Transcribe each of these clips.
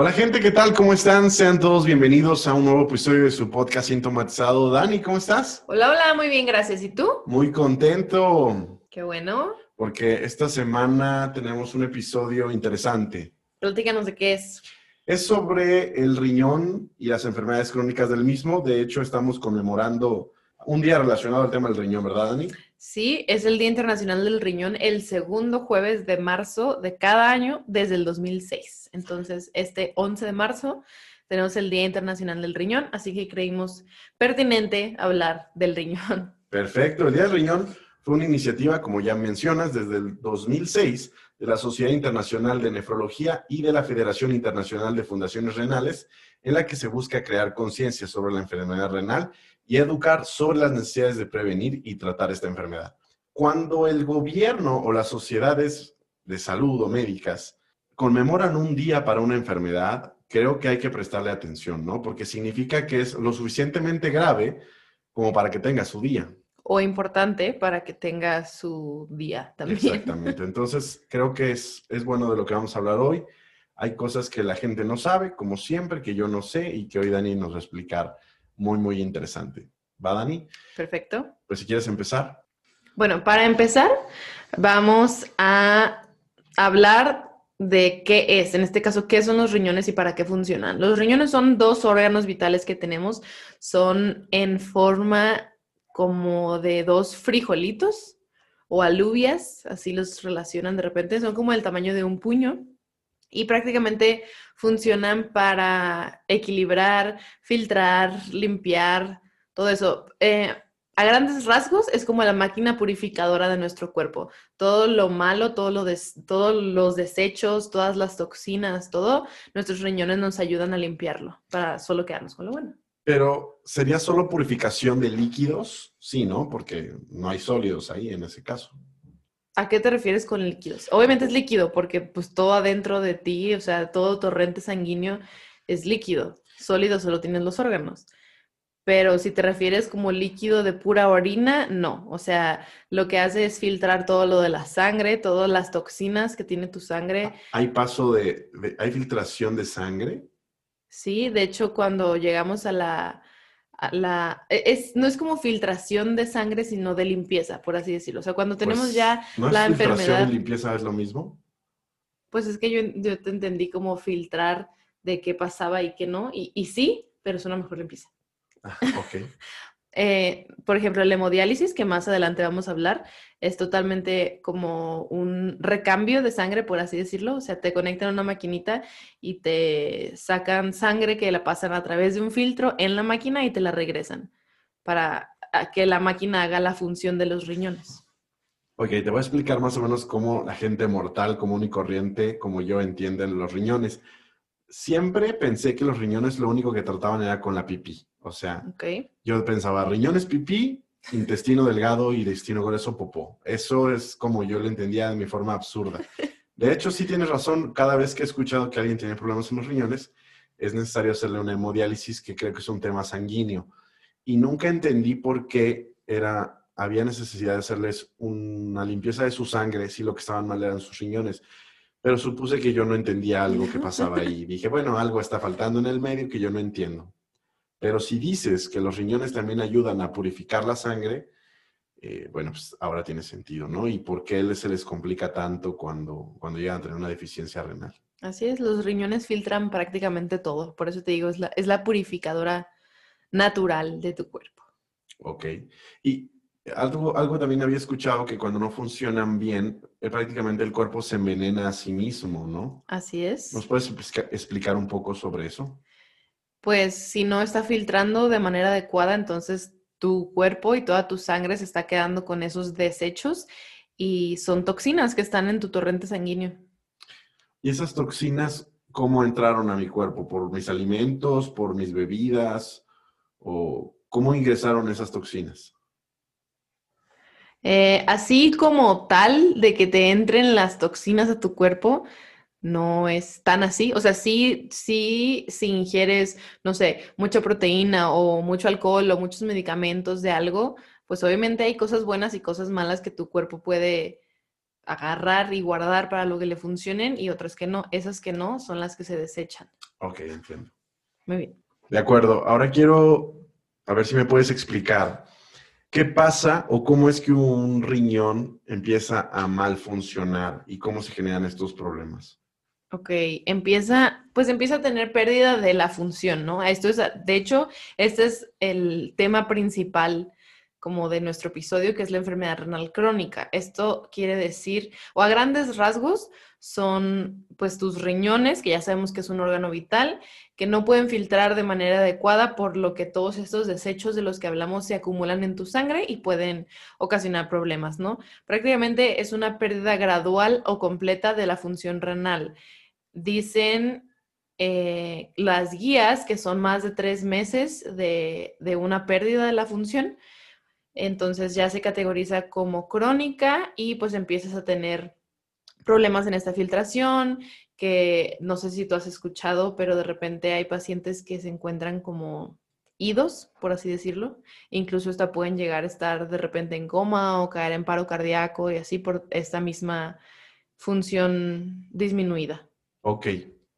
Hola gente, ¿qué tal? ¿Cómo están? Sean todos bienvenidos a un nuevo episodio de su podcast Sintomatizado. Dani, ¿cómo estás? Hola, hola, muy bien, gracias. ¿Y tú? Muy contento. Qué bueno. Porque esta semana tenemos un episodio interesante. Platícanos de qué es. Es sobre el riñón y las enfermedades crónicas del mismo. De hecho, estamos conmemorando un día relacionado al tema del riñón, ¿verdad, Dani? Sí, es el Día Internacional del Riñón, el segundo jueves de marzo de cada año desde el 2006. Entonces, este 11 de marzo tenemos el Día Internacional del Riñón, así que creímos pertinente hablar del riñón. Perfecto, el Día del Riñón fue una iniciativa, como ya mencionas, desde el 2006 de la Sociedad Internacional de Nefrología y de la Federación Internacional de Fundaciones Renales, en la que se busca crear conciencia sobre la enfermedad renal y educar sobre las necesidades de prevenir y tratar esta enfermedad. Cuando el gobierno o las sociedades de salud o médicas conmemoran un día para una enfermedad, creo que hay que prestarle atención, ¿no? Porque significa que es lo suficientemente grave como para que tenga su día. O importante para que tenga su día también. Exactamente. Entonces, creo que es, es bueno de lo que vamos a hablar hoy. Hay cosas que la gente no sabe, como siempre, que yo no sé y que hoy Dani nos va a explicar muy, muy interesante. ¿Va, Dani? Perfecto. Pues si quieres empezar. Bueno, para empezar, vamos a hablar de qué es, en este caso, qué son los riñones y para qué funcionan. Los riñones son dos órganos vitales que tenemos, son en forma como de dos frijolitos o alubias, así los relacionan de repente, son como el tamaño de un puño y prácticamente funcionan para equilibrar, filtrar, limpiar, todo eso. Eh, a grandes rasgos es como la máquina purificadora de nuestro cuerpo. Todo lo malo, todo lo todos los desechos, todas las toxinas, todo, nuestros riñones nos ayudan a limpiarlo para solo quedarnos con lo bueno. Pero sería solo purificación de líquidos, sí, ¿no? Porque no hay sólidos ahí en ese caso. ¿A qué te refieres con líquidos? Obviamente es líquido porque pues todo adentro de ti, o sea, todo torrente sanguíneo es líquido. Sólido solo tienen los órganos. Pero si te refieres como líquido de pura orina, no. O sea, lo que hace es filtrar todo lo de la sangre, todas las toxinas que tiene tu sangre. ¿Hay paso de, hay filtración de sangre? Sí, de hecho, cuando llegamos a la, la, e, es, no es como filtración de sangre, sino de limpieza, por así decirlo. O sea, cuando tenemos pues, ya ¿no la es filtración enfermedad. y limpieza es lo mismo? Pues es que yo, yo te entendí como filtrar de qué pasaba y qué no. Y, y sí, pero es una mejor limpieza. Ah, ok. Eh, por ejemplo, la hemodiálisis, que más adelante vamos a hablar, es totalmente como un recambio de sangre, por así decirlo. O sea, te conectan a una maquinita y te sacan sangre que la pasan a través de un filtro en la máquina y te la regresan para que la máquina haga la función de los riñones. Ok, te voy a explicar más o menos cómo la gente mortal, común y corriente, como yo entienden los riñones. Siempre pensé que los riñones lo único que trataban era con la pipí. O sea, Okay. yo pensaba riñones pipí, intestino delgado y intestino grueso popó. Eso es como yo lo entendía de mi forma absurda. De hecho, sí tienes razón. Cada vez que he escuchado que alguien tiene problemas en los riñones, es necesario hacerle una hemodiálisis, que creo que es un tema sanguíneo. Y nunca entendí por qué era, había necesidad de hacerles una limpieza de su sangre si lo que estaban mal eran sus riñones. Pero supuse que yo no entendía algo que pasaba ahí. Dije, bueno, algo está faltando en el medio que yo no entiendo. Pero si dices que los riñones también ayudan a purificar la sangre, eh, bueno, pues ahora tiene sentido, ¿no? ¿Y por qué se les complica tanto cuando, cuando llegan a tener una deficiencia renal? Así es, los riñones filtran prácticamente todo. Por eso te digo, es la, es la purificadora natural de tu cuerpo. Ok. Y algo, algo también había escuchado que cuando no funcionan bien, eh, prácticamente el cuerpo se envenena a sí mismo, ¿no? Así es. ¿Nos puedes explica- explicar un poco sobre eso? Pues si no está filtrando de manera adecuada, entonces tu cuerpo y toda tu sangre se está quedando con esos desechos y son toxinas que están en tu torrente sanguíneo. ¿Y esas toxinas cómo entraron a mi cuerpo? ¿Por mis alimentos, por mis bebidas? ¿O cómo ingresaron esas toxinas? Eh, así como tal de que te entren las toxinas a tu cuerpo, no es tan así. O sea, sí, sí, si ingieres, no sé, mucha proteína o mucho alcohol o muchos medicamentos de algo, pues obviamente hay cosas buenas y cosas malas que tu cuerpo puede agarrar y guardar para lo que le funcionen y otras que no. Esas que no son las que se desechan. Ok, entiendo. Muy bien. De acuerdo. Ahora quiero, a ver si me puedes explicar, ¿qué pasa o cómo es que un riñón empieza a mal funcionar y cómo se generan estos problemas? Ok, empieza, pues empieza a tener pérdida de la función, ¿no? Esto es, de hecho, este es el tema principal como de nuestro episodio, que es la enfermedad renal crónica. Esto quiere decir, o a grandes rasgos, son pues tus riñones, que ya sabemos que es un órgano vital, que no pueden filtrar de manera adecuada, por lo que todos estos desechos de los que hablamos se acumulan en tu sangre y pueden ocasionar problemas, ¿no? Prácticamente es una pérdida gradual o completa de la función renal. Dicen eh, las guías que son más de tres meses de, de una pérdida de la función entonces ya se categoriza como crónica y pues empiezas a tener problemas en esta filtración, que no sé si tú has escuchado, pero de repente hay pacientes que se encuentran como idos, por así decirlo. Incluso hasta pueden llegar a estar de repente en coma o caer en paro cardíaco y así por esta misma función disminuida. Ok.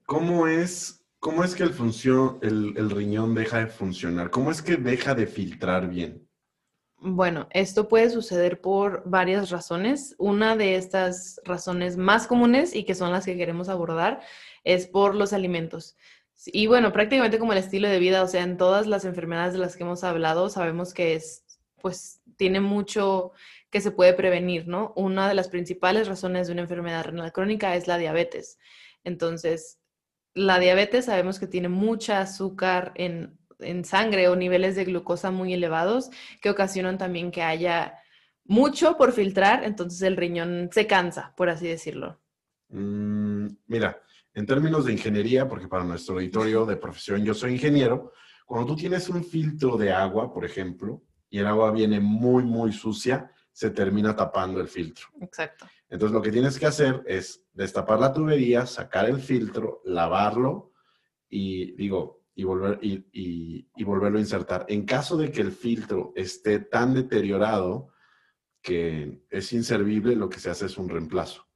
¿Cómo es, cómo es que el, función, el riñón deja de funcionar? ¿Cómo es que deja de filtrar bien? Bueno, esto puede suceder por varias razones. Una de estas razones más comunes y que son las que queremos abordar es por los alimentos. Y bueno, prácticamente como el estilo de vida, o sea, en todas las enfermedades de las que hemos hablado, sabemos que es, pues, tiene mucho que se puede prevenir, ¿no? Una de las principales razones de una enfermedad renal crónica es la diabetes. Entonces, la diabetes sabemos que tiene mucha azúcar en en sangre o niveles de glucosa muy elevados que ocasionan también que haya mucho por filtrar, entonces el riñón se cansa, por así decirlo. Mm, mira, en términos de ingeniería, porque para nuestro auditorio de profesión yo soy ingeniero, cuando tú tienes un filtro de agua, por ejemplo, y el agua viene muy, muy sucia, se termina tapando el filtro. Exacto. Entonces lo que tienes que hacer es destapar la tubería, sacar el filtro, lavarlo y digo, y, volver, y, volverlo a insertar. En caso de que el filtro esté tan deteriorado que es inservible, lo que se hace es un reemplazo.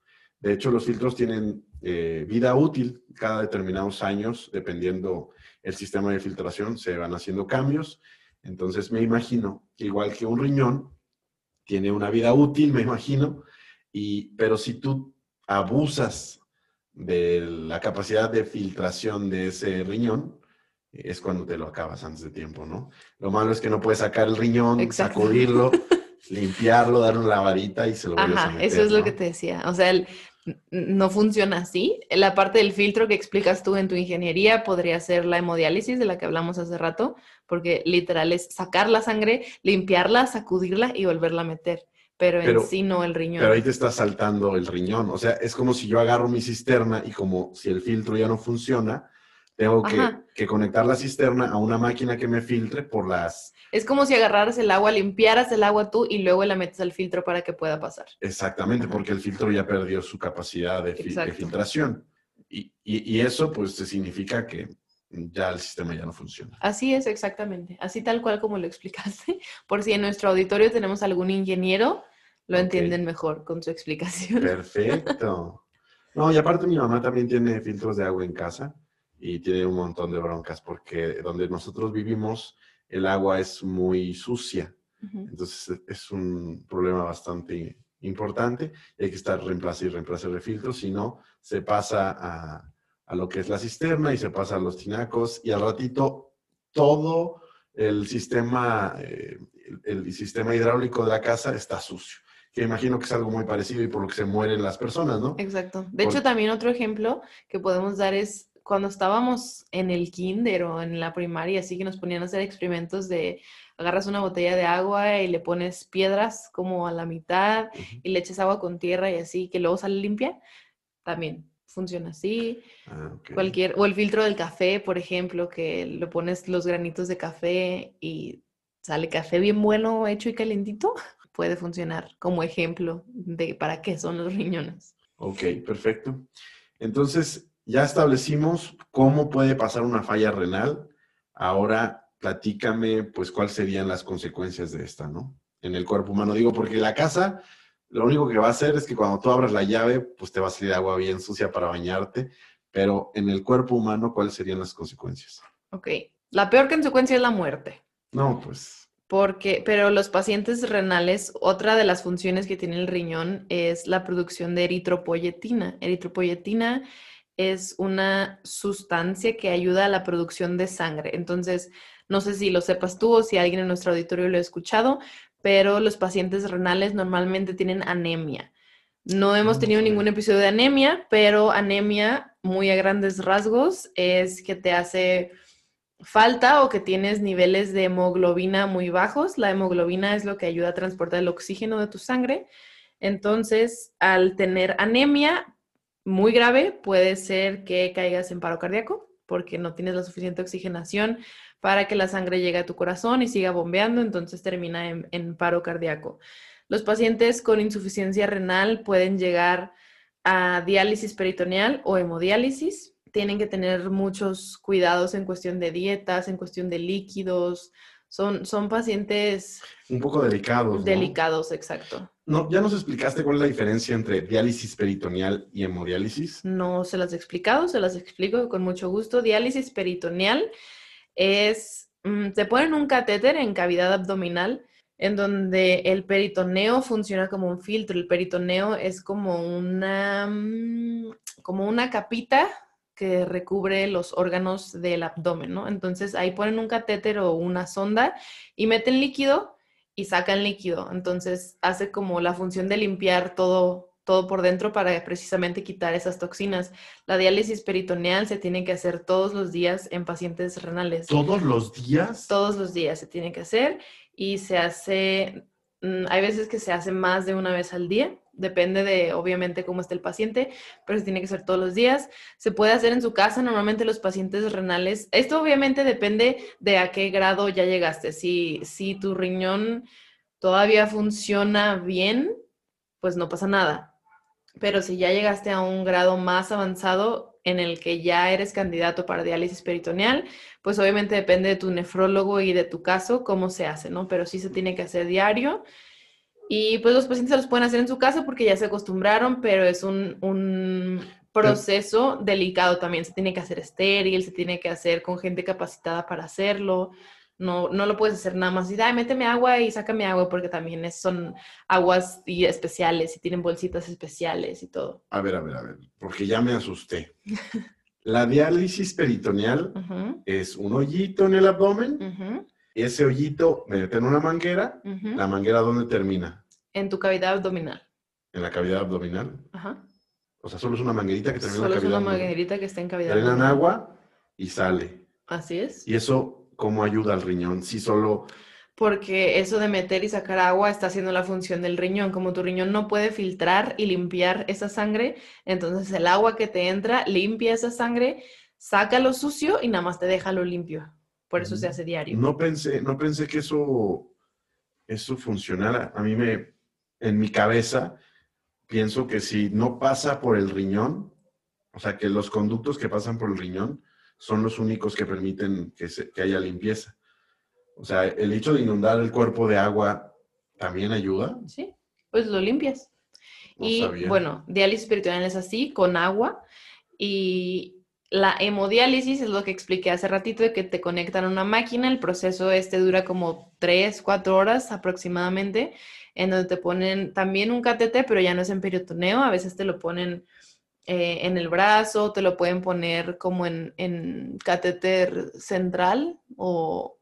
De hecho, los filtros tienen eh, vida útil cada determinados años, dependiendo el sistema de filtración, se van haciendo cambios. Entonces, me imagino igual que un riñón, tiene una vida útil, me imagino, y, pero si tú abusas de la capacidad de filtración de ese riñón, es cuando te lo acabas antes de tiempo, ¿no? Lo malo es que no puedes sacar el riñón, sacudirlo, limpiarlo, dar una lavadita y se lo vuelves a meter, eso es lo que te decía. O sea, no funciona así. La parte del filtro que explicas tú en tu ingeniería podría ser la hemodiálisis de la que hablamos hace rato, porque literal es sacar la sangre, limpiarla, sacudirla y volverla a meter. Pero, en sí no el riñón. Pero ahí te está saltando el riñón. O sea, es como si yo agarro mi cisterna y como si el filtro ya no funciona, tengo que, conectar la cisterna a una máquina que me filtre por las... Es como si agarraras el agua, limpiaras el agua tú y luego la metes al filtro para que pueda pasar. Exactamente, porque el filtro ya perdió su capacidad de, filtración. Y, y, eso pues significa que ya el sistema ya no funciona. Así es, exactamente. Así tal cual como lo explicaste. Por si en nuestro auditorio tenemos algún ingeniero, lo entienden mejor con su explicación. Perfecto. No, y aparte mi mamá también tiene filtros de agua en casa y tiene un montón de broncas porque donde nosotros vivimos el agua es muy sucia. Entonces es un problema bastante importante hay que estar reemplazando y reemplazando de filtros, si no se pasa a, a, lo que es la cisterna y se pasa a los tinacos y al ratito todo el sistema, eh, el, sistema hidráulico de la casa está sucio que imagino que es algo muy parecido y por lo que se mueren las personas, ¿no? Exacto. De hecho, también otro ejemplo que podemos dar es cuando estábamos en el kinder o en la primaria, así que nos ponían a hacer experimentos de agarras una botella de agua y le pones piedras como a la mitad y le echas agua con tierra y así, que luego sale limpia, también funciona así. Ah. Cualquier, o el filtro del café, por ejemplo, que le pones los granitos de café y sale café bien bueno, hecho y calentito, puede funcionar como ejemplo de para qué son los riñones. Ok, perfecto. Entonces, ya establecimos cómo puede pasar una falla renal. Ahora, platícame, pues, cuáles serían las consecuencias de esta, ¿no? En el cuerpo humano. Digo, porque la casa, lo único que va a hacer es que cuando tú abras la llave, pues te va a salir agua bien sucia para bañarte. Pero en el cuerpo humano, ¿cuáles serían las consecuencias? Ok, la peor consecuencia es la muerte. No, pues, Porque, pero los pacientes renales, otra de las funciones que tiene el riñón es la producción de eritropoyetina. Eritropoyetina es una sustancia que ayuda a la producción de sangre. Entonces, no sé si lo sepas tú o si alguien en nuestro auditorio lo ha escuchado, pero los pacientes renales normalmente tienen anemia. No hemos no tenido ningún episodio de anemia, pero anemia, muy a grandes rasgos, es que te hace falta o que tienes niveles de hemoglobina muy bajos. La hemoglobina es lo que ayuda a transportar el oxígeno de tu sangre. Entonces, al tener anemia muy grave, puede ser que caigas en paro cardíaco porque no tienes la suficiente oxigenación para que la sangre llegue a tu corazón y siga bombeando, entonces termina en, en paro cardíaco. Los pacientes con insuficiencia renal pueden llegar a diálisis peritoneal o hemodiálisis. Tienen que tener muchos cuidados en cuestión de dietas, en cuestión de líquidos. Son, son pacientes un poco delicados, ¿no? delicados, exacto. No, ya nos explicaste cuál es la diferencia entre diálisis peritoneal y hemodiálisis. No se las he explicado, se las explico con mucho gusto. Diálisis peritoneal es, mm, se ponen un catéter en cavidad abdominal en donde el peritoneo funciona como un filtro. El peritoneo es como una, mm, como una capita que recubre los órganos del abdomen, ¿no? Entonces ahí ponen un catéter o una sonda y meten líquido y sacan líquido. Entonces hace como la función de limpiar todo, todo por dentro para precisamente quitar esas toxinas. La diálisis peritoneal se tiene que hacer todos los días en pacientes renales. ¿Todos los días? Todos los días se tiene que hacer y se hace, mm, hay veces que se hace más de una vez al día, depende de obviamente cómo esté el paciente, pero se tiene que hacer todos los días. Se puede hacer en su casa, normalmente los pacientes renales, esto obviamente depende de a qué grado ya llegaste. Si, si tu riñón todavía funciona bien, pues no pasa nada. Pero si ya llegaste a un grado más avanzado en el que ya eres candidato para diálisis peritoneal, pues obviamente depende de tu nefrólogo y de tu caso cómo se hace, ¿no? Pero sí se tiene que hacer diario. Y pues los pacientes se los pueden hacer en su casa porque ya se acostumbraron, pero es un, un proceso delicado también. Se tiene que hacer estéril, se tiene que hacer con gente capacitada para hacerlo. No, no lo puedes hacer nada más y, ay, méteme agua y sácame agua, porque también es- son aguas y especiales y tienen bolsitas especiales y todo. A ver, a ver, a ver, porque ya me asusté. La diálisis peritoneal es un hoyito en el abdomen, ese hoyito me meten una manguera, la manguera ¿dónde termina? En tu cavidad abdominal. En la cavidad abdominal. Ajá. O sea, solo es una manguerita que termina en Solo la es una cavidad abdominal. manguerita que está en cavidad Drenan agua y sale. Así es. ¿Y eso cómo ayuda al riñón? Si solo... Porque eso de meter y sacar agua está haciendo la función del riñón. Como tu riñón no puede filtrar y limpiar esa sangre, entonces el agua que te entra limpia esa sangre, saca lo sucio y nada más te deja lo limpio. Por eso se Mm, hace diario. No pensé, no pensé que eso, eso funcionara. A mí me, en mi cabeza, pienso que si no pasa por el riñón, o sea, que los conductos que pasan por el riñón son los únicos que permiten que, se- que haya limpieza. O sea, el hecho de inundar el cuerpo de agua también ayuda. Sí, pues lo limpias. No y sabía. bueno, diálisis peritoneal es así, con agua. Y la hemodiálisis es lo que expliqué hace ratito, de que te conectan a una máquina. El proceso este dura como 3, 4 horas aproximadamente, en donde te ponen también un catéter, pero ya no es en peritoneo. A veces te lo ponen eh, en el brazo, te lo pueden poner como en, en catéter central o...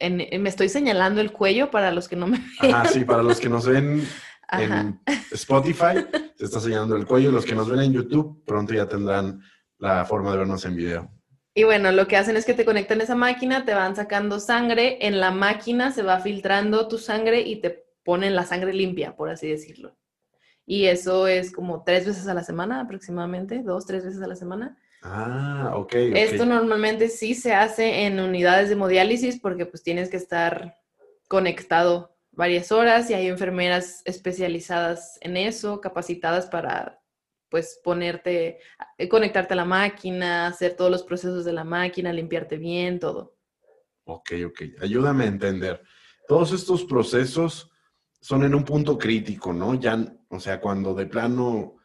En, en- me estoy señalando el cuello para los que no me Ajá, sí, para los que nos ven en Spotify, se está señalando el cuello. Los que nos ven en YouTube, pronto ya tendrán la forma de vernos en video. Y bueno, lo que hacen es que te conectan a esa máquina, te van sacando sangre, en la máquina se va filtrando tu sangre y te ponen la sangre limpia, por así decirlo. Y eso es como tres veces a la semana aproximadamente, dos, tres veces a la semana. Ah, ok. Esto normalmente sí se hace en unidades de hemodiálisis porque pues tienes que estar conectado varias horas y hay enfermeras especializadas en eso, capacitadas para pues ponerte, eh, conectarte a la máquina, hacer todos los procesos de la máquina, limpiarte bien, todo. Ok, ok. Ayúdame a entender. Todos estos procesos son en un punto crítico, ¿no? Ya, o sea, cuando de plano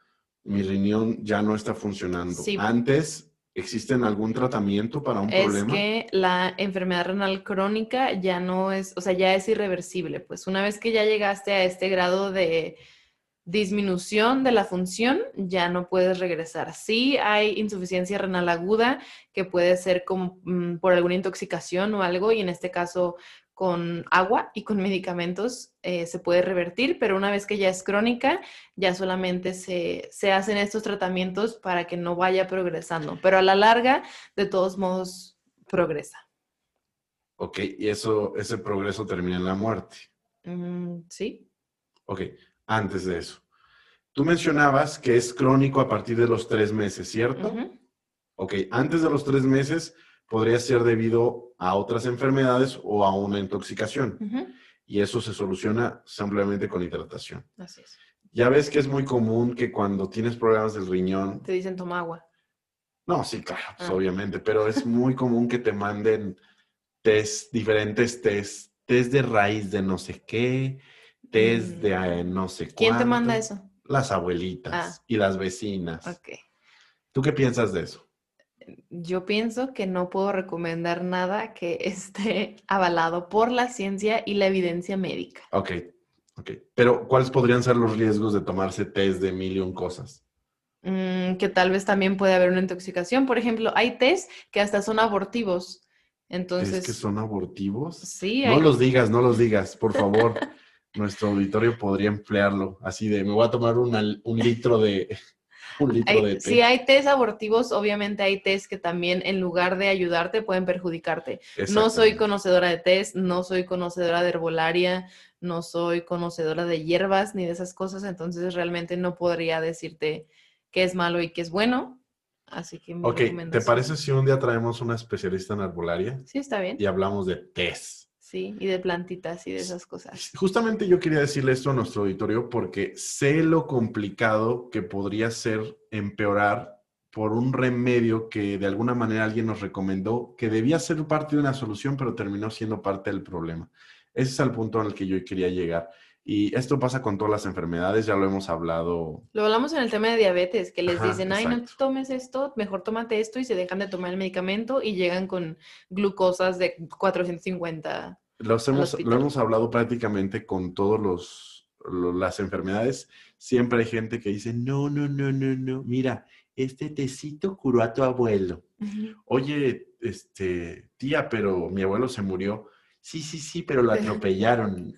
mi riñón ya no está funcionando. Antes, ¿existen algún tratamiento para un problema? Es que la enfermedad renal crónica ya no es, o sea, ya es irreversible. Pues una vez que ya llegaste a este grado de disminución de la función, ya no puedes regresar. Sí hay insuficiencia renal aguda, que puede ser como mm, por alguna intoxicación o algo, y en este caso con agua y con medicamentos eh, se puede revertir, pero una vez que ya es crónica, ya solamente se, se, hacen estos tratamientos para que no vaya progresando, pero a la larga, de todos modos, progresa. Ok, y eso, ese progreso termina en la muerte. Mm, sí. Ok, antes de eso. Tú mencionabas que es crónico a partir de los tres meses, ¿cierto? Ok, antes de los tres meses podría ser debido a otras enfermedades o a una intoxicación. Y eso se soluciona simplemente con hidratación. Así es. Ya ves que es muy común que cuando tienes problemas del riñón... Te dicen toma agua. No, sí, claro, pues, ah. obviamente, pero es muy común que te manden test, diferentes test, test de raíz de no sé qué, test de mm. eh, no sé cuánto. ¿Quién te manda eso? Las abuelitas ah. y las vecinas. Ok. ¿Tú qué piensas de eso? Yo pienso que no puedo recomendar nada que esté avalado por la ciencia y la evidencia médica. Ok, ok. Pero, ¿cuáles podrían ser los riesgos de tomarse test de mil y cosas? Mm, que tal vez también puede haber una intoxicación. Por ejemplo, hay test que hasta son abortivos. Entonces. ¿Es que son abortivos? Sí. No los digas, no los digas, por favor. Nuestro auditorio podría emplearlo. Así de, me voy a tomar un litro de, si hay test abortivos, obviamente hay test que también en lugar de ayudarte pueden perjudicarte. No soy conocedora de test, no soy conocedora de herbolaria, no soy conocedora de hierbas ni de esas cosas, entonces realmente no podría decirte qué es malo y qué es bueno. Así que... ok, ¿te parece si un día traemos una especialista en herbolaria? Sí, está bien. Y hablamos de test. Sí, y de plantitas y de esas cosas. Justamente yo quería decirle esto a nuestro auditorio porque sé lo complicado que podría ser empeorar por un remedio que de alguna manera alguien nos recomendó que debía ser parte de una solución, pero terminó siendo parte del problema. Ese es el punto al que yo quería llegar. Y esto pasa con todas las enfermedades, ya lo hemos hablado. Lo hablamos en el tema de diabetes, que les dicen, ay, no tomes esto, mejor tómate esto y se dejan de tomar el medicamento y llegan con glucosas de 450. Lo hemos, lo hemos hablado prácticamente con todas las enfermedades. Siempre hay gente que dice, no, no, no, no, no, mira, este tecito curó a tu abuelo. Oye, este, tía, pero mi abuelo se murió. Sí, sí, sí, pero lo atropellaron.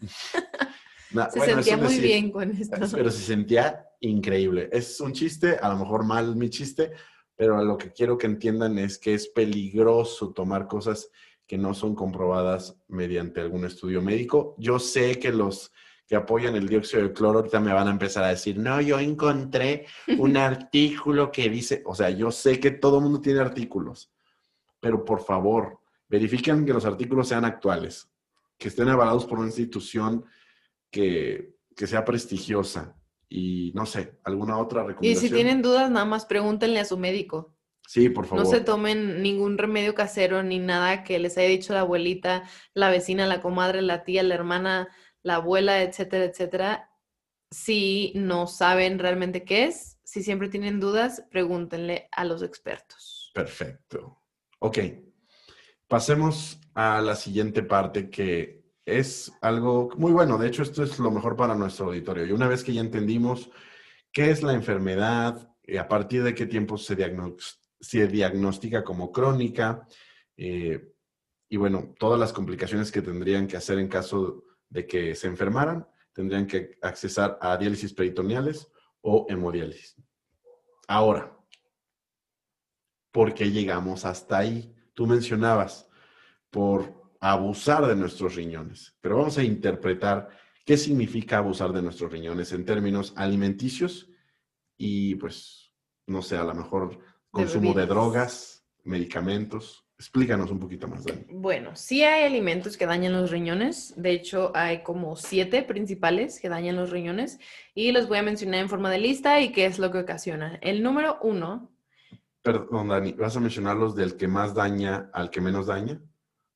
Se sentía muy bien con esto. Pero se sentía increíble. Es un chiste, a lo mejor mal mi chiste, pero lo que quiero que entiendan es que es peligroso tomar cosas que no son comprobadas mediante algún estudio médico. Yo sé que los que apoyan el dióxido de cloro ahorita me van a empezar a decir, no, yo encontré un artículo que dice, o sea, yo sé que todo el mundo tiene artículos, pero por favor, verifiquen que los artículos sean actuales, que estén avalados por una institución que, sea prestigiosa y no sé, alguna otra recomendación. Y si tienen dudas, nada más pregúntenle a su médico. Sí, por favor. No se tomen ningún remedio casero ni nada que les haya dicho la abuelita, la vecina, la comadre, la tía, la hermana, la abuela, etcétera, etcétera. Si no saben realmente qué es, si siempre tienen dudas, pregúntenle a los expertos. Perfecto. Ok. Pasemos a la siguiente parte que es algo muy bueno. De hecho, esto es lo mejor para nuestro auditorio. Y una vez que ya entendimos qué es la enfermedad, y a partir de qué tiempo se, diagnostica como crónica, eh, y bueno, todas las complicaciones que tendrían que hacer en caso de que se enfermaran, tendrían que accesar a diálisis peritoneales o hemodiálisis. Ahora, ¿por qué llegamos hasta ahí? Tú mencionabas, por abusar de nuestros riñones. Pero vamos a interpretar qué significa abusar de nuestros riñones en términos alimenticios y pues, no sé, a lo mejor consumo de, drogas, medicamentos. Explícanos un poquito más, Dani. Bueno, sí hay alimentos que dañan los riñones. De hecho, hay como siete principales que dañan los riñones y los voy a mencionar en forma de lista y qué es lo que ocasiona. El número uno, Perdón, Dani, ¿vas a mencionar los del que más daña al que menos daña?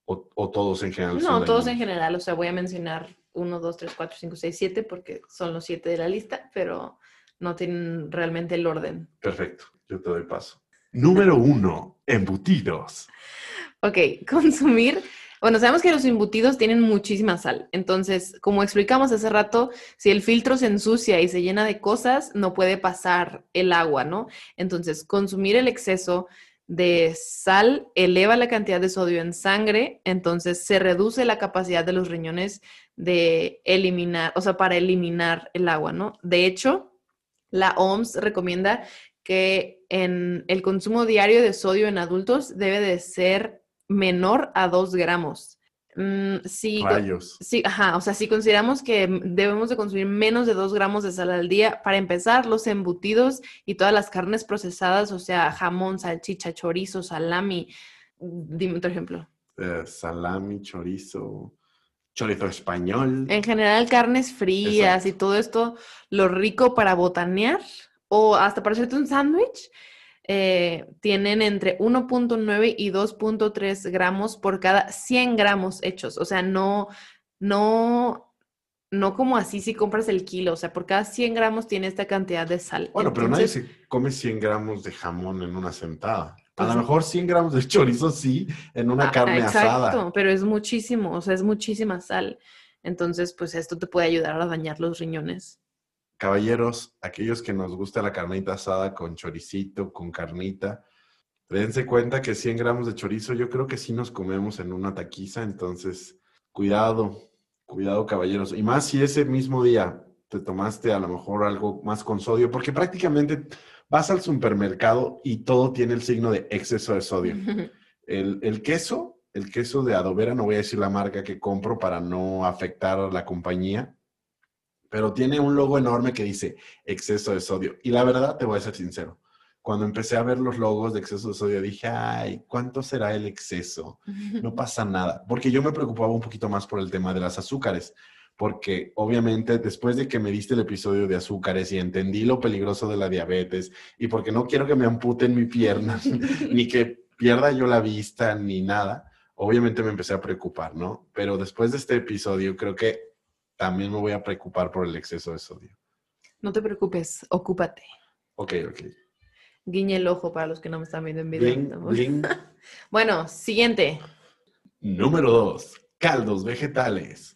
¿O, o todos en general? no, todos en general, o sea, voy a mencionar uno, dos, tres, cuatro, cinco, seis, siete porque son los siete de la lista, pero no tienen realmente el orden. Perfecto, yo te doy paso. Número uno, embutidos. Ok, consumir. Bueno, sabemos que los embutidos tienen muchísima sal. Entonces, como explicamos hace rato, si el filtro se ensucia y se llena de cosas, no puede pasar el agua, ¿no? Entonces, consumir el exceso de sal eleva la cantidad de sodio en sangre, entonces se reduce la capacidad de los riñones de eliminar, o sea, para eliminar el agua, ¿no? De hecho, la OMS recomienda que en el consumo diario de sodio en adultos debe de ser menor a 2 gramos. Mm, Rayos. sí, ajá, o sea, si consideramos que debemos de consumir menos de 2 gramos de sal al día, para empezar, los embutidos y todas las carnes procesadas, o sea, jamón, salchicha, chorizo, salami, dime otro ejemplo. Eh, salami, chorizo, chorizo español. En general, carnes frías y todo esto, lo rico para botanear o hasta para hacerte un sándwich, eh, tienen entre 1.9 y 2.3 gramos por cada 100 gramos hechos. O sea, no, no, no como así si compras el kilo. O sea, por cada 100 gramos tiene esta cantidad de sal. Bueno, pero nadie se come 100 gramos de jamón en una sentada. A Pues lo mejor 100 gramos de chorizo sí, en una Ah, carne exacto, asada. pero es muchísimo, o sea, es muchísima sal. Entonces, pues esto te puede ayudar a dañar los riñones. Caballeros, aquellos que nos gusta la carnita asada con choricito, con carnita, dense cuenta que 100 gramos de chorizo yo creo que sí nos comemos en una taquiza, entonces cuidado, cuidado caballeros. Y más si ese mismo día te tomaste a lo mejor algo más con sodio, porque prácticamente vas al supermercado y todo tiene el signo de exceso de sodio. El, el queso, el queso de Adobera, no voy a decir la marca que compro para no afectar a la compañía, pero tiene un logo enorme que dice exceso de sodio. Y la verdad, te voy a ser sincero, cuando empecé a ver los logos de exceso de sodio, dije, ay, ¿cuánto será el exceso? No pasa nada, porque yo me preocupaba un poquito más por el tema de las azúcares, porque obviamente después de que me diste el episodio de azúcares y entendí lo peligroso de la diabetes y porque no quiero que me amputen mi pierna, ni que pierda yo la vista, ni nada, obviamente me empecé a preocupar, ¿no? Pero después de este episodio creo que también me voy a preocupar por el exceso de sodio. No te preocupes, ocúpate. Ok, ok. Guiñe el ojo para los que no me están viendo en video. Bling, ¿no? bling. Bueno, siguiente. Número dos, caldos vegetales.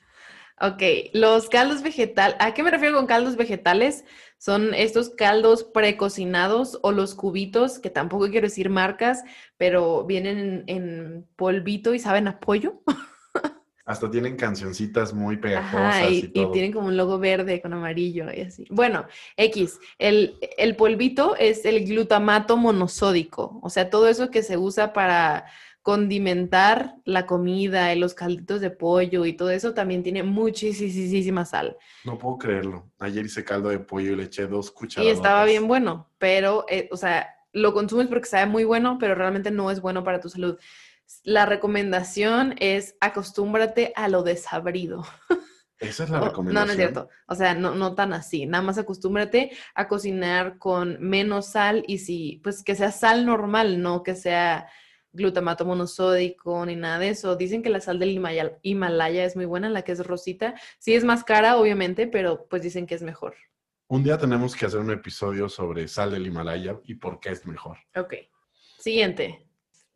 Ok, los caldos vegetales. ¿A qué me refiero con caldos vegetales? Son estos caldos precocinados o los cubitos, que tampoco quiero decir marcas, pero vienen en, en polvito y saben a pollo. Hasta tienen cancioncitas muy pegajosas Ajá, y, y, y todo. tienen como un logo verde con amarillo y así. Bueno, X, el, el polvito es el glutamato monosódico, o sea, todo eso que se usa para condimentar la comida y los calditos de pollo y todo eso también tiene muchísima sal. No puedo creerlo. Ayer hice caldo de pollo y le eché dos Y cucharadas. estaba bien bueno, pero, eh, o sea, lo consumes porque sabe muy bueno, pero realmente no es bueno para tu salud. La recomendación es acostúmbrate a lo desabrido. Esa es la recomendación. No, no es cierto. O sea, no, no tan así. Nada más acostúmbrate a cocinar con menos sal y si, pues que sea sal normal, no que sea glutamato monosódico ni nada de eso. Dicen que la sal del Himaya- Himalaya es muy buena, la que es rosita. Sí es más cara, obviamente, pero pues dicen que es mejor. Un día tenemos que hacer un episodio sobre sal del Himalaya y por qué es mejor. Ok. Siguiente.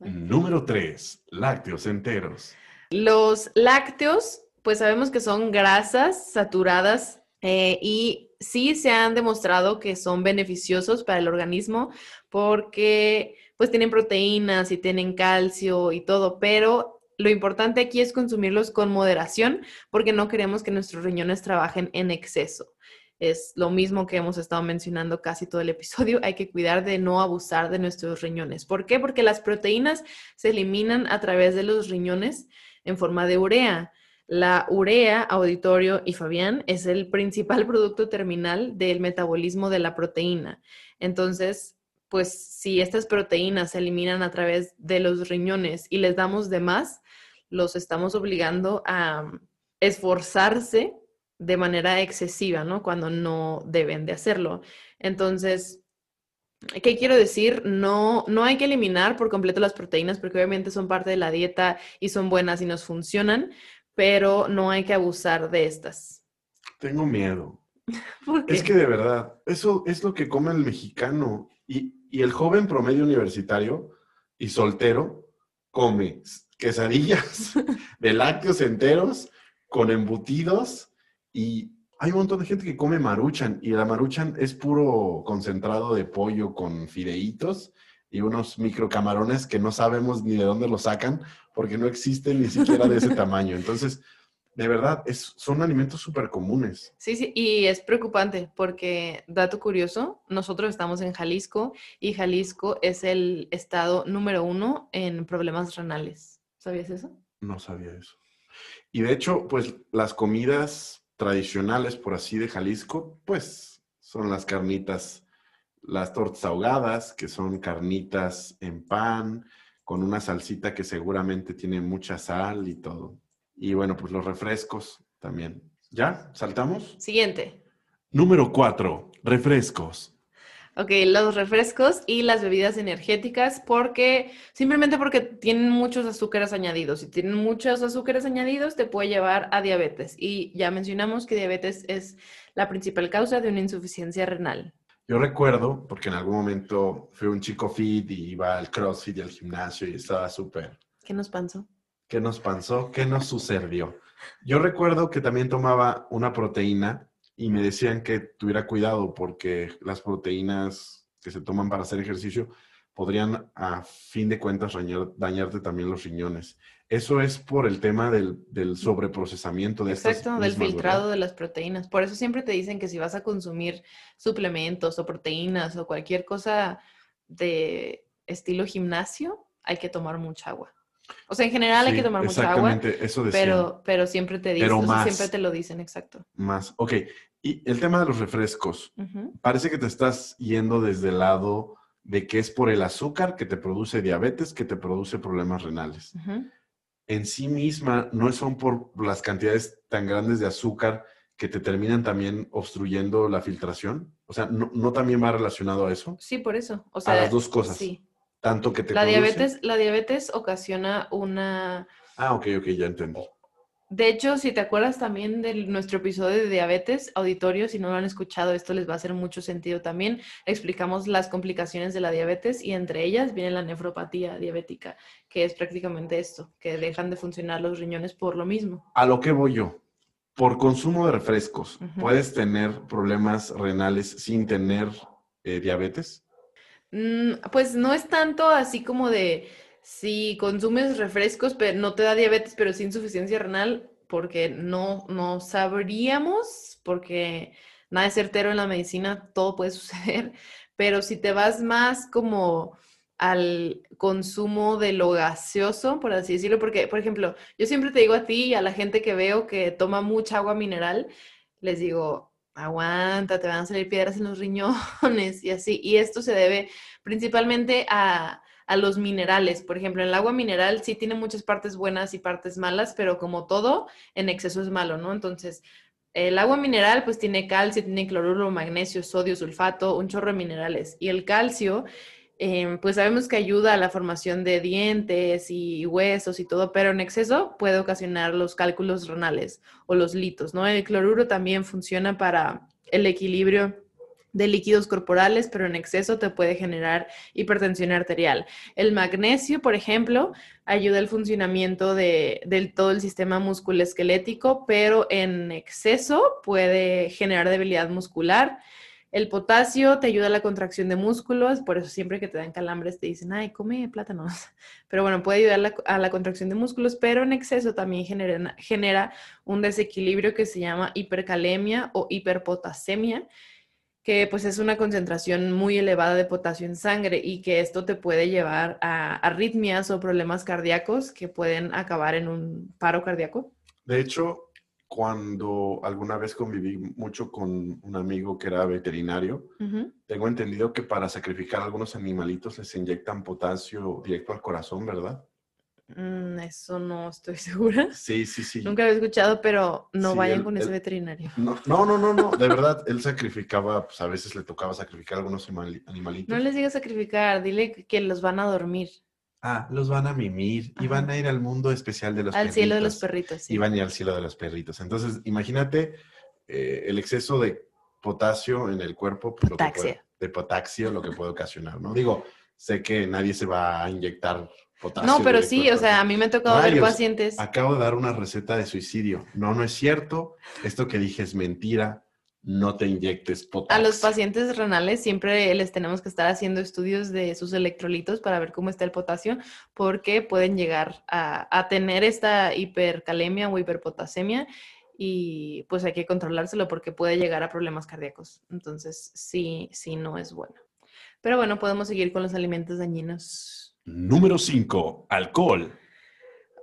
Número 3. Lácteos enteros. Los lácteos, pues sabemos que son grasas saturadas eh, y sí se han demostrado que son beneficiosos para el organismo porque pues tienen proteínas y tienen calcio y todo, pero lo importante aquí es consumirlos con moderación porque no queremos que nuestros riñones trabajen en exceso. Es lo mismo que hemos estado mencionando casi todo el episodio. Hay que cuidar de no abusar de nuestros riñones. ¿Por qué? Porque las proteínas se eliminan a través de los riñones en forma de urea. La urea, auditorio y Fabián es el principal producto terminal del metabolismo de la proteína. Entonces, pues si estas proteínas se eliminan a través de los riñones y les damos de más, los estamos obligando a esforzarse de manera excesiva, ¿no? Cuando no deben de hacerlo. Entonces, ¿qué quiero decir? No, no hay que eliminar por completo las proteínas porque obviamente son parte de la dieta y son buenas y nos funcionan, pero no hay que abusar de estas. Tengo miedo. Es que de verdad, eso es lo que come el mexicano. Y, y el joven promedio universitario y soltero come quesadillas de lácteos enteros con embutidos y hay un montón de gente que come maruchan y la maruchan es puro concentrado de pollo con fideitos y unos microcamarones que no sabemos ni de dónde lo sacan porque no existen ni siquiera de ese tamaño. Entonces, de verdad, es, son alimentos súper comunes. Sí, sí, y es preocupante porque, dato curioso, nosotros estamos en Jalisco y Jalisco es el estado número uno en problemas renales. ¿Sabías eso? No sabía eso. Y de hecho, pues las comidas tradicionales, por así, de Jalisco, pues son las carnitas, las tortas ahogadas, que son carnitas en pan, con una salsita que seguramente tiene mucha sal y todo. Y bueno, pues los refrescos también. ¿Ya? ¿Saltamos? Siguiente. Número cuatro, refrescos. Ok, los refrescos y las bebidas energéticas, porque simplemente porque tienen muchos azúcares añadidos. Si tienen muchos azúcares añadidos, te puede llevar a diabetes. Y ya mencionamos que diabetes es la principal causa de una insuficiencia renal. Yo recuerdo, porque en algún momento fui un chico fit y iba al CrossFit y al gimnasio y estaba súper. ¿Qué nos pasó? ¿Qué nos pasó? ¿Qué nos sucedió? Yo recuerdo que también tomaba una proteína y me decían que tuviera cuidado porque las proteínas que se toman para hacer ejercicio podrían a fin de cuentas dañarte también los riñones. Eso es por el tema del, del sobreprocesamiento de Exacto, del filtrado de las proteínas. Por eso siempre te dicen que si vas a consumir suplementos o proteínas o cualquier cosa de estilo gimnasio, hay que tomar mucha agua. O sea, en general hay que tomar mucha agua. Eso pero, pero siempre te dicen, siempre te lo dicen, exacto. Más. Ok. Y el tema de los refrescos. Parece que te estás yendo desde el lado de que es por el azúcar que te produce diabetes, que te produce problemas renales. En sí misma no son por las cantidades tan grandes de azúcar que te terminan también obstruyendo la filtración. O sea, ¿no, no también va relacionado a eso? Sí, por eso. O sea, a las dos cosas. Sí tanto que te la diabetes La diabetes ocasiona una... Ah, ok, ok, ya entendí. De hecho, si te acuerdas también de nuestro episodio de diabetes auditorio, si no lo han escuchado, esto les va a hacer mucho sentido también. Explicamos las complicaciones de la diabetes y entre ellas viene la nefropatía diabética, que es prácticamente esto, que dejan de funcionar los riñones por lo mismo. A lo que voy yo. Por consumo de refrescos, ¿puedes tener problemas renales sin tener eh, diabetes? Mm, pues no es tanto así como de si consumes refrescos, pero no te da diabetes, pero sí insuficiencia renal, porque no, no sabríamos, porque nada es certero en la medicina, todo puede suceder, pero si te vas más como al consumo de lo gaseoso, por así decirlo, porque, por ejemplo, yo siempre te digo a ti y a la gente que veo que toma mucha agua mineral, les digo, aguanta, te van a salir piedras en los riñones y así. Y esto se debe principalmente a, los minerales. Por ejemplo, el agua mineral sí tiene muchas partes buenas y partes malas, pero como todo, en exceso es malo, ¿no? Entonces, el agua mineral pues tiene calcio, tiene cloruro, magnesio, sodio, sulfato, un chorro de minerales. Y el calcio Em, pues sabemos que ayuda a la formación de dientes y huesos y todo, pero en exceso puede ocasionar los cálculos renales o los litos, ¿no? El cloruro también funciona para el equilibrio de líquidos corporales, pero en exceso te puede generar hipertensión arterial. El magnesio, por ejemplo, ayuda al funcionamiento de, del todo el sistema musculoesquelético, pero en exceso puede generar debilidad muscular el potasio te ayuda a la contracción de músculos, por eso siempre que te dan calambres te dicen, ay, come plátanos. Pero bueno, puede ayudar a la, contracción de músculos, pero en exceso también genera, un desequilibrio que se llama hipercalemia o hiperpotasemia, que pues es una concentración muy elevada de potasio en sangre y que esto te puede llevar a arritmias o problemas cardíacos que pueden acabar en un paro cardíaco. De hecho, cuando alguna vez conviví mucho con un amigo que era veterinario, tengo entendido que para sacrificar a algunos animalitos les inyectan potasio directo al corazón, ¿verdad? Mm, eso no estoy segura. Sí, sí, sí. Nunca había escuchado, pero no Sí, vayan con ese veterinario. No, no, no, no, no, de verdad, él sacrificaba, pues a veces le tocaba sacrificar a algunos animali- animalitos. No les digas sacrificar, dile que los van a dormir. Ah, los van a mimir y van a ir al mundo especial de los Al cielo de los perritos. perritos. sí. Y van a ir al cielo de los perritos. Entonces, imagínate eh, el exceso de potasio en el cuerpo. pues, lo que puede- Potaxia. de potasio, lo que puede ocasionar, ¿no? Digo, sé que nadie se va a inyectar potasio. No, pero sí, al o sea, a mí me ha tocado ver pacientes. Acabo de dar una receta de suicidio. No, no es cierto. Esto que dije es mentira. No te inyectes A potasio. los pacientes renales siempre les tenemos que estar haciendo estudios de sus electrolitos para ver cómo está el potasio, porque pueden llegar a, a tener esta hipercalemia o hiperpotasemia y pues hay que controlárselo porque puede llegar a problemas cardíacos. Entonces, sí, sí, no es bueno. Pero bueno, podemos seguir con los alimentos dañinos. Número 5. Alcohol.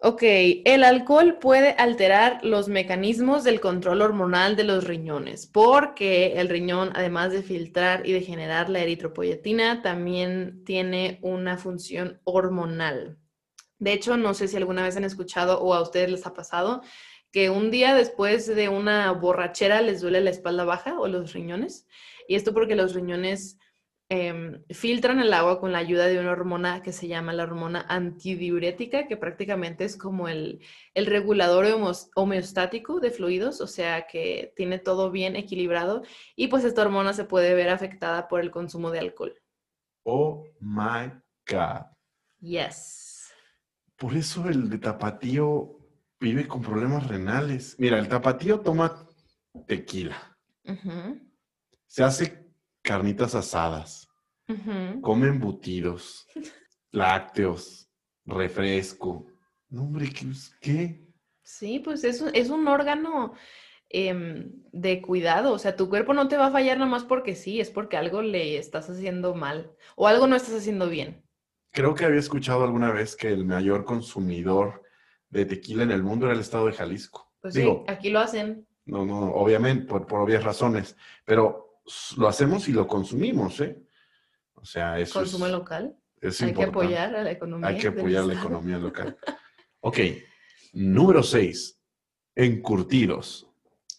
Ok, el alcohol puede alterar los mecanismos del control hormonal de los riñones, porque el riñón, además de filtrar y de generar la eritropoyetina, también tiene una función hormonal. De hecho, no sé si alguna vez han escuchado o a ustedes les ha pasado que un día después de una borrachera les duele la espalda baja o los riñones. Y esto porque los riñones em, filtran el agua con la ayuda de una hormona que se llama la hormona antidiurética, que prácticamente es como el, el regulador homeostático de fluidos, o sea que tiene todo bien equilibrado y pues esta hormona se puede ver afectada por el consumo de alcohol. Oh my God. Yes. Por eso el de tapatío vive con problemas renales. Mira, el tapatío toma tequila, se hace carnitas asadas, ujú. come embutidos, lácteos, refresco. No, hombre, ¿qué? qué? Sí, pues es, un- es un órgano em, de cuidado, o sea, tu cuerpo no te va a fallar nada más porque sí, es porque algo le estás haciendo mal o algo no estás haciendo bien. Creo que había escuchado alguna vez que el mayor consumidor de tequila en el mundo era el estado de Jalisco. Pues Digo, sí, aquí lo hacen. no, no, obviamente, por, por obvias razones, pero lo hacemos y lo consumimos, ¿eh? O sea, eso Consumo es, local. es Hay que apoyar a la economía. Hay que apoyar la economía local. Ok, número 6, encurtidos.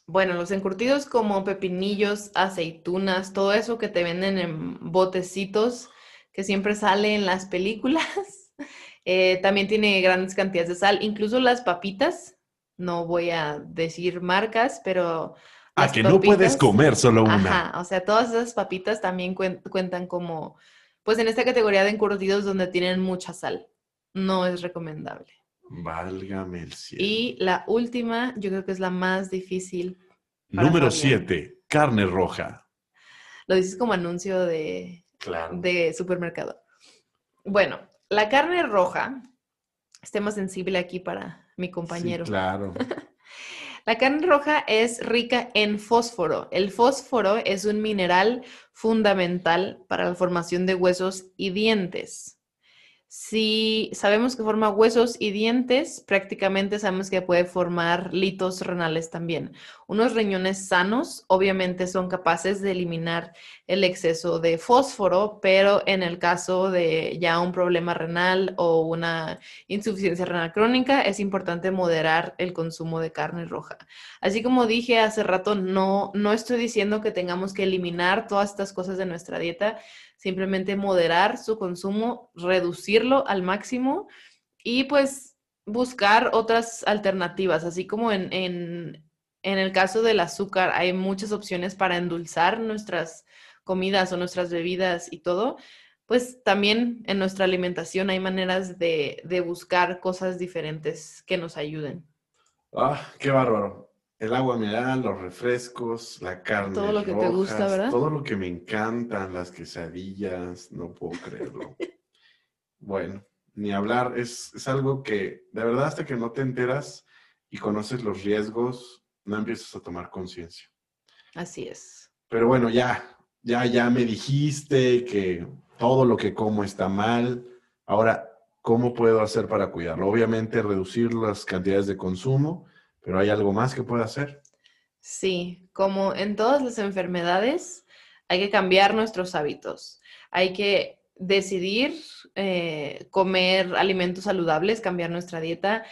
Bueno, los encurtidos como pepinillos, aceitunas, todo eso que te venden en botecitos que siempre sale en las películas, eh, también tiene grandes cantidades de sal. Incluso las papitas, no voy a decir marcas, pero A las que no puedes comer solo una. Ajá, o sea, todas esas papitas también cuen- cuentan como, pues en esta categoría de encurtidos donde tienen mucha sal. No es recomendable. Válgame el cielo. Y la última, yo creo que es la más difícil. número Fabián. 7, carne roja. Lo dices como anuncio de, Claro. de supermercado. Bueno, la carne roja, este más sensible aquí para mi compañero. Sí, claro. La carne roja es rica en fósforo. El fósforo es un mineral fundamental para la formación de huesos y dientes. Si sabemos que forma huesos y dientes, prácticamente sabemos que puede formar litos renales también. Unos riñones sanos obviamente son capaces de eliminar el exceso de fósforo, pero en el caso de ya un problema renal o una insuficiencia renal crónica, es importante moderar el consumo de carne roja. Así como dije hace rato, no, no estoy diciendo que tengamos que eliminar todas estas cosas de nuestra dieta, simplemente moderar su consumo, reducirlo al máximo y pues buscar otras alternativas, así como en, en, el caso del azúcar hay muchas opciones para endulzar nuestras comidas o nuestras bebidas y todo, pues también en nuestra alimentación hay maneras de, de buscar cosas diferentes que nos ayuden. Ah, qué bárbaro. El agua mineral, los refrescos, la carne. Todo lo que te gusta, rojas, ¿verdad? Todo lo que me encantan, las quesadillas, no puedo creerlo. bueno, ni hablar, es, es algo que de verdad hasta que no te enteras y conoces los riesgos, no empiezas a tomar conciencia. Así es. Pero bueno, ya, ya, ya me dijiste que todo lo que como está mal. Ahora, ¿cómo puedo hacer para cuidarlo? Obviamente, reducir las cantidades de consumo, pero hay algo más que puede hacer. Sí, como en todas las enfermedades, hay que cambiar nuestros hábitos. Hay que decidir eh, comer alimentos saludables, cambiar nuestra dieta.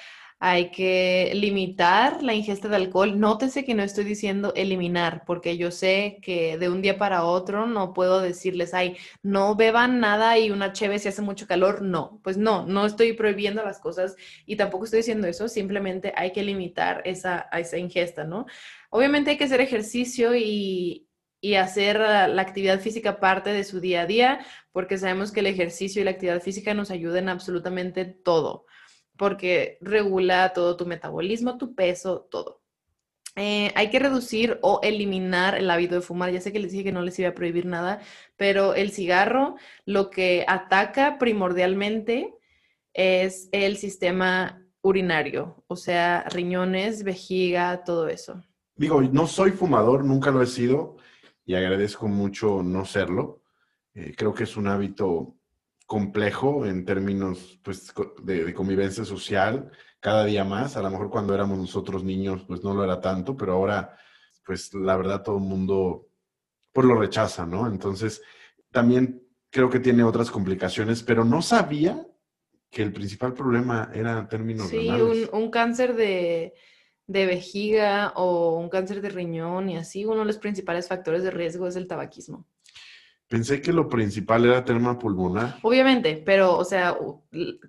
Hay que limitar la ingesta de alcohol. Nótese que no estoy diciendo eliminar, porque yo sé que de un día para otro no puedo decirles, ay, no beban nada y una cheve si hace mucho calor. No, pues no, no estoy prohibiendo las cosas y tampoco estoy diciendo eso. Simplemente hay que limitar esa, esa ingesta, ¿no? Obviamente hay que hacer ejercicio y, y hacer la actividad física parte de su día a día, porque sabemos que el ejercicio y la actividad física nos ayudan absolutamente todo porque regula todo tu metabolismo, tu peso, todo. Eh, hay que reducir o eliminar el hábito de fumar. Ya sé que les dije que no les iba a prohibir nada, pero el cigarro lo que ataca primordialmente es el sistema urinario, o sea, riñones, vejiga, todo eso. Digo, no soy fumador, nunca lo he sido y agradezco mucho no serlo. Eh, creo que es un hábito complejo en términos pues, de, convivencia social cada día más. A lo mejor cuando éramos nosotros niños pues no lo era tanto, pero ahora pues la verdad todo el mundo pues lo rechaza, ¿no? Entonces también creo que tiene otras complicaciones, pero no sabía que el principal problema era términos sí, un, un, cáncer de, de vejiga o un cáncer de riñón y así, uno de los principales factores de riesgo es el tabaquismo. Pensé que lo principal era tema pulmonar. Obviamente, pero, o sea,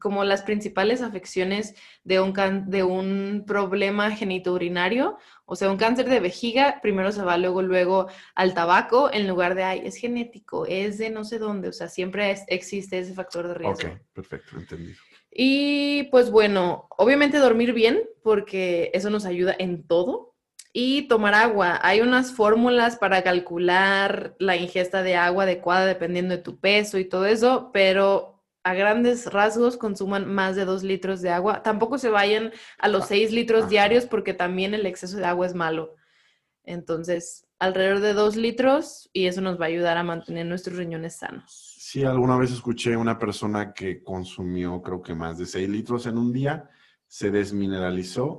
como las principales afecciones de un, de un problema genitourinario, o sea, un cáncer de vejiga, primero se va luego, luego al tabaco, en lugar de, ay, es genético, es de no sé dónde, o sea, siempre existe ese factor de riesgo. Ok, perfecto, entendido. Y pues bueno, obviamente dormir bien, porque eso nos ayuda en todo, y tomar agua. Hay unas fórmulas para calcular la ingesta de agua adecuada dependiendo de tu peso y todo eso, pero a grandes rasgos consuman más de dos litros de agua. Tampoco se vayan a los ah, seis litros diarios porque también el exceso de agua es malo. Entonces, alrededor de dos litros y eso nos va a ayudar a mantener nuestros riñones sanos. Sí, alguna vez escuché una persona que consumió creo que más de seis litros en un día, se desmineralizó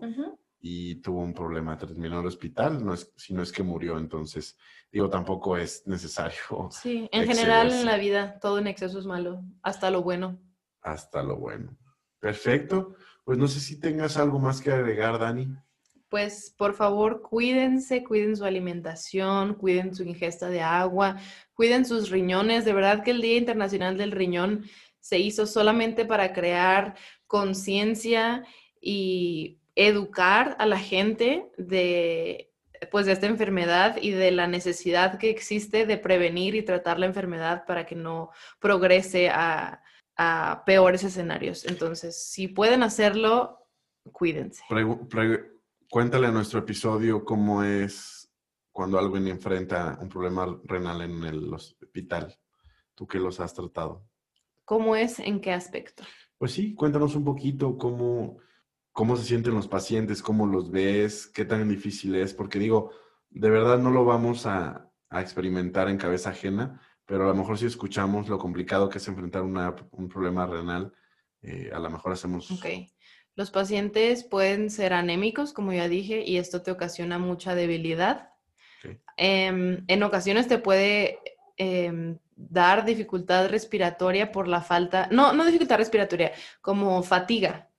y tuvo un problema, terminó en el hospital, no es, si no es que murió, entonces digo, tampoco es necesario. Sí, en general en la vida todo en exceso es malo, hasta lo bueno. Hasta lo bueno. Perfecto. Pues no sé si tengas algo más que agregar, Dani. Pues por favor, cuídense, cuiden su alimentación, cuiden su ingesta de agua, cuiden sus riñones. De verdad que el Día Internacional del Riñón se hizo solamente para crear conciencia y educar a la gente de, pues, de esta enfermedad y de la necesidad que existe de prevenir y tratar la enfermedad para que no progrese a, peores escenarios. Entonces, si pueden hacerlo, cuídense. cuéntale a nuestro episodio cómo es cuando alguien enfrenta un problema renal en el hospital. Tú que los has tratado. ¿Cómo es? ¿En qué aspecto? Pues sí, cuéntanos un poquito cómo, cómo se sienten los pacientes, cómo los ves, qué tan difícil es, porque digo, de verdad no lo vamos a, experimentar en cabeza ajena, pero a lo mejor si escuchamos lo complicado que es enfrentar un problema renal, eh, a lo mejor hacemos... Ok. Los pacientes pueden ser anémicos, como ya dije, y esto te ocasiona mucha debilidad. Em, en ocasiones te puede em, dar dificultad respiratoria por la falta, no, no dificultad respiratoria, como fatiga,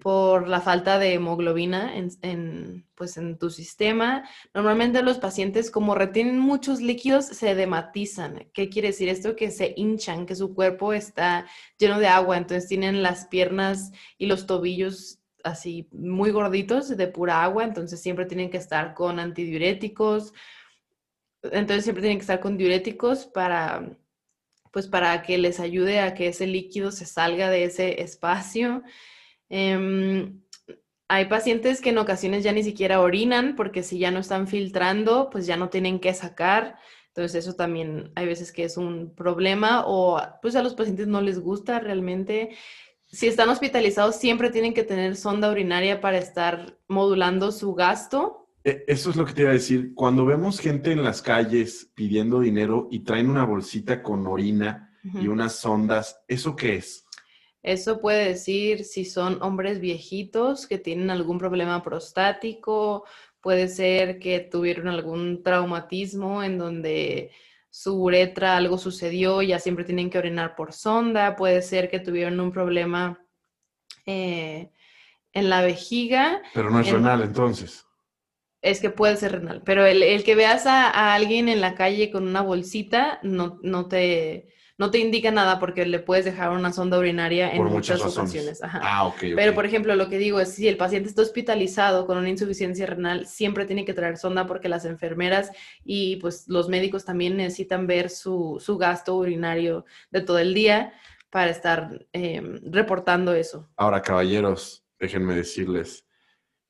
por la falta de hemoglobina en, pues en tu sistema. Normalmente los pacientes, como retienen muchos líquidos, se dematizan. ¿Qué quiere decir esto? Que se hinchan, que su cuerpo está lleno de agua, entonces tienen las piernas y los tobillos así muy gorditos de pura agua, entonces siempre tienen que estar con antidiuréticos. Entonces siempre tienen que estar con diuréticos para pues para que les ayude a que ese líquido se salga de ese espacio. Em, hay pacientes que en ocasiones ya ni siquiera orinan porque si ya no están filtrando, pues ya no tienen que sacar. Entonces eso también hay veces que es un problema o pues a los pacientes no les gusta realmente. Si están hospitalizados siempre tienen que tener sonda urinaria para estar modulando su gasto. E, eso es lo que te iba a decir. Cuando vemos gente en las calles pidiendo dinero y traen una bolsita con orina y unas sondas, ¿eso qué es? Eso puede decir si son hombres viejitos que tienen algún problema prostático, puede ser que tuvieron algún traumatismo en donde su uretra algo sucedió, ya siempre tienen que orinar por sonda, puede ser que tuvieron un problema eh, en la vejiga. Pero no es renal entonces. Es que puede ser renal, pero el, que veas a, alguien en la calle con una bolsita no, no te no te indica nada porque le puedes dejar una sonda urinaria en muchas, ocasiones. Ah. Pero, por ejemplo, lo que digo es, si el paciente está hospitalizado con una insuficiencia renal, siempre tiene que traer sonda porque las enfermeras y pues los médicos también necesitan ver su, gasto urinario de todo el día para estar em, reportando eso. Ahora, caballeros, déjenme decirles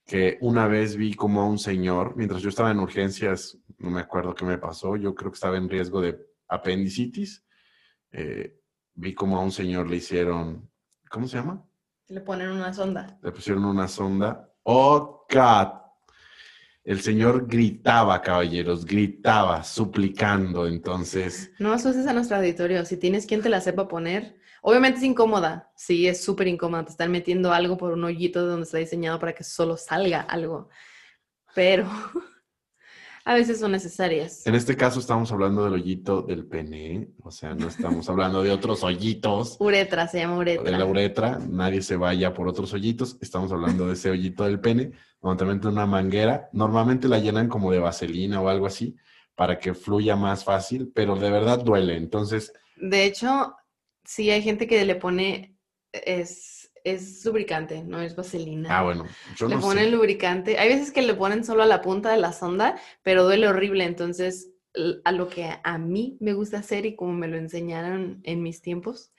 que una vez vi como a un señor, mientras yo estaba en urgencias, no me acuerdo qué me pasó, yo creo que estaba en riesgo de apendicitis, eh, vi como a un señor le hicieron, ¿cómo se llama? Le ponen una sonda. Le pusieron una sonda. ¡Oh, cat! El señor gritaba, caballeros, gritaba, suplicando, entonces... No asuses a nuestro auditorio, si tienes quien te la sepa poner, obviamente es incómoda, sí, es súper incómoda, te están metiendo algo por un hoyito donde está diseñado para que solo salga algo, pero a veces son necesarias. En este caso estamos hablando del hoyito del pene, o sea, no estamos hablando de otros hoyitos. Uretra, se llama uretra. De la uretra, nadie se vaya por otros hoyitos, estamos hablando de ese hoyito del pene, donde te meten una manguera, normalmente la llenan como de vaselina o algo así, para que fluya más fácil, pero de verdad duele, entonces... De hecho, sí hay gente que le pone, es es lubricante, no es vaselina. Ah, bueno. Yo le ponen lubricante. Hay veces que le ponen solo a la punta de la sonda, pero duele horrible. Entonces, a lo que a mí me gusta hacer y como me lo enseñaron en mis tiempos,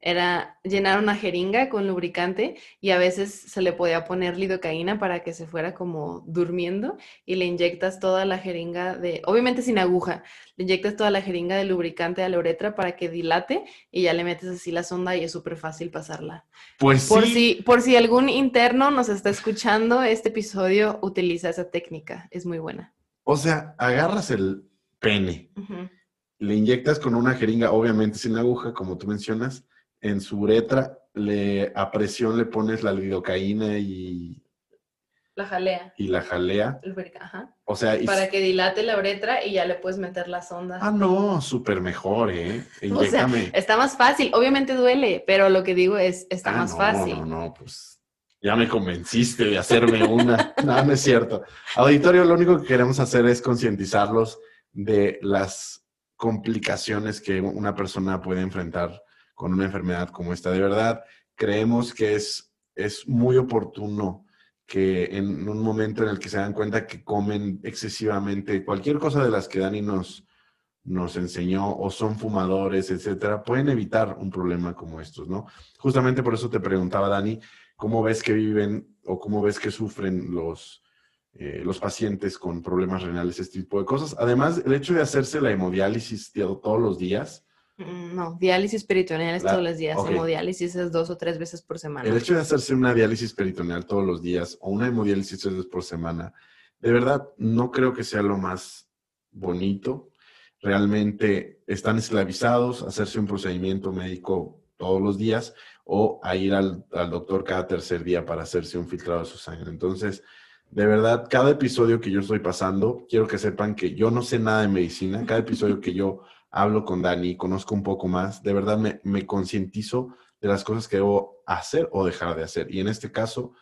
era llenar una jeringa con lubricante y a veces se le podía poner lidocaína para que se fuera como durmiendo y le inyectas toda la jeringa de, obviamente sin aguja, le inyectas toda la jeringa de lubricante a la uretra para que dilate y ya le metes así la sonda y es súper fácil pasarla. Pues por Si, por si algún interno nos está escuchando, este episodio utiliza esa técnica, es muy buena. O sea, agarras el pene, le inyectas con una jeringa, obviamente sin aguja, como tú mencionas, en su uretra, le, a presión le pones la lidocaína y... La jalea. Y la jalea. Ajá. O sea... Para que dilate la uretra y ya le puedes meter la sonda. Ah, no, súper mejor, ¿eh? O sea, está más fácil. Obviamente duele, pero lo que digo es, está ah, más fácil. No, no, pues ya me convenciste de hacerme una. no, no es cierto. Auditorio, lo único que queremos hacer es concientizarlos de las complicaciones que una persona puede enfrentar con una enfermedad como esta. De verdad, creemos que es, es muy oportuno que en un momento en el que se dan cuenta que comen excesivamente cualquier cosa de las que Dani nos, nos enseñó o son fumadores, etcétera, pueden evitar un problema como estos, ¿no? Justamente por eso te preguntaba, Dani, ¿cómo ves que viven o cómo ves que sufren los, eh, los pacientes con problemas renales, este tipo de cosas? Además, el hecho de hacerse la hemodiálisis todos los días, no, diálisis peritoneal es todos los días, hemodiálisis es dos o tres veces por semana. El hecho de hacerse una diálisis peritoneal todos los días o una hemodiálisis tres veces por semana, de verdad no creo que sea lo más bonito. Realmente están esclavizados a hacerse un procedimiento médico todos los días o a ir al, al doctor cada tercer día para hacerse un filtrado de su sangre. Entonces, de verdad, cada episodio que yo estoy pasando, quiero que sepan que yo no sé nada de medicina. Cada episodio que yo hablo con Dani, conozco un poco más, de verdad me, me concientizo de las cosas que debo hacer o dejar de hacer. Y en este caso,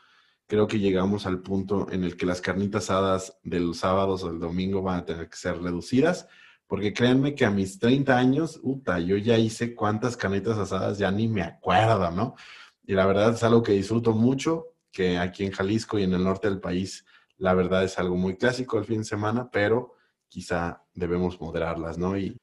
creo que llegamos al punto en el que las carnitas asadas de los sábados o del domingo van a tener que ser reducidas, porque créanme que a mis 30 años, uta, yo ya hice cuántas carnitas asadas, ya ni me acuerdo, ¿no? Y la verdad es algo que disfruto mucho, que aquí en Jalisco y en el norte del país, la verdad es algo muy clásico el fin de semana, pero quizá debemos moderarlas, ¿no? Y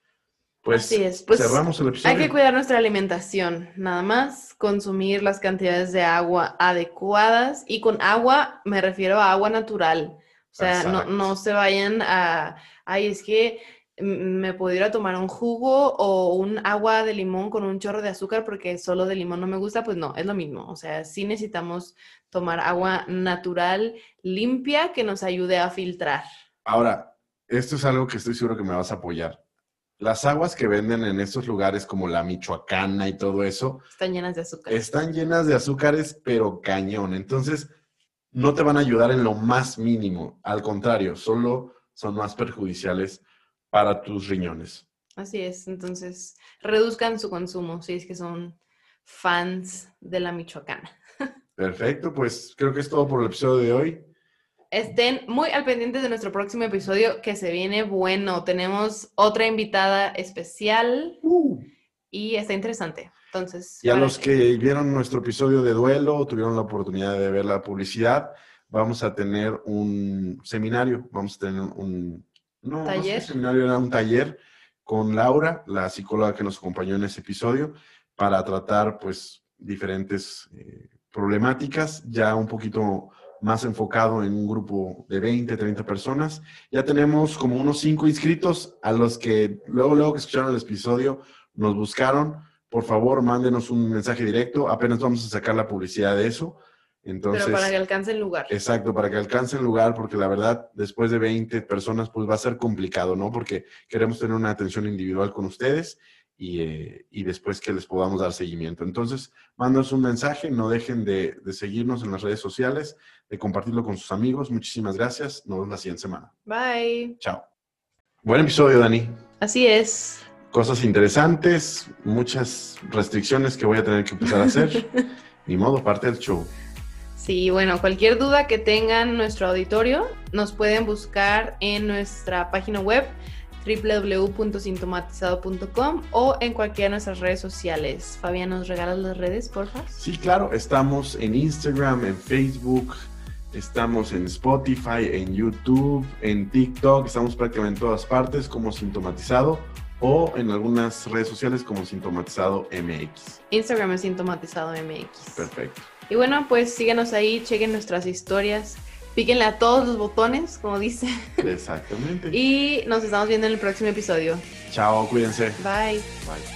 pues, pues, cerramos el episodio. Hay que cuidar nuestra alimentación, nada más, consumir las cantidades de agua adecuadas y con agua me refiero a agua natural. O sea, no, no, se vayan a, ay, es que me pudiera tomar un jugo o un agua de limón con un chorro de azúcar porque solo de limón no me gusta, pues no, es lo mismo. O sea, sí necesitamos tomar agua natural, limpia, que nos ayude a filtrar. Ahora, esto es algo que estoy seguro que me vas a apoyar las aguas que venden en estos lugares como la Michoacana y todo eso, Están llenas de azúcar. están llenas de azúcares, pero cañón. Entonces, no te van a ayudar en lo más mínimo. Al contrario, solo son más perjudiciales para tus riñones. Así es, entonces reduzcan su consumo si es que son fans de la Michoacana. Perfecto, pues creo que es todo por el episodio de hoy. Estén muy al pendiente de nuestro próximo episodio que se viene bueno. Tenemos otra invitada especial y está interesante. Entonces, Y a los que vieron nuestro episodio de duelo o tuvieron la oportunidad de ver la publicidad, vamos a tener un seminario, vamos a tener un no, no sé ¿Taller? si seminario, era un taller con Laura, la psicóloga que nos acompañó en ese episodio, para tratar pues diferentes eh, problemáticas, ya un poquito más enfocado en un grupo de 20, 30 personas. Ya tenemos como unos 5 inscritos a los que luego, luego que escucharon el episodio, nos buscaron. Por favor, mándenos un mensaje directo. Apenas vamos a sacar la publicidad de eso. Entonces, pero para que alcance el lugar. exacto, para que alcance el lugar, porque la verdad, después de 20 personas, pues va a ser complicado, ¿no? Porque queremos tener una atención individual con ustedes y, eh, y después que les podamos dar seguimiento. Entonces, mándanos un mensaje, no dejen de, de seguirnos en las redes sociales, de compartirlo con sus amigos. Muchísimas gracias. Nos vemos la siguiente semana. Bye. Chao. Buen episodio, Dani. Así es. Cosas interesantes, muchas restricciones que voy a tener que empezar a hacer. Ni modo, parte del show. Sí, bueno, cualquier duda que tengan en nuestro auditorio, nos pueden buscar en nuestra página web www.sintomatizado.com o en cualquiera de nuestras redes sociales. Fabián, ¿nos regalas las redes, porfa? Sí, claro, estamos en Instagram, en Facebook, estamos en Spotify, en YouTube, en TikTok, estamos prácticamente en todas partes como Sintomatizado o en algunas redes sociales como Sintomatizado MX. Instagram es Sintomatizado MX. Perfecto. Y bueno, pues síguenos ahí, chequen nuestras historias, píquenle a todos los botones, como dice. Exactamente. Y nos estamos viendo en el próximo episodio. Chao, cuídense. Bye. Bye.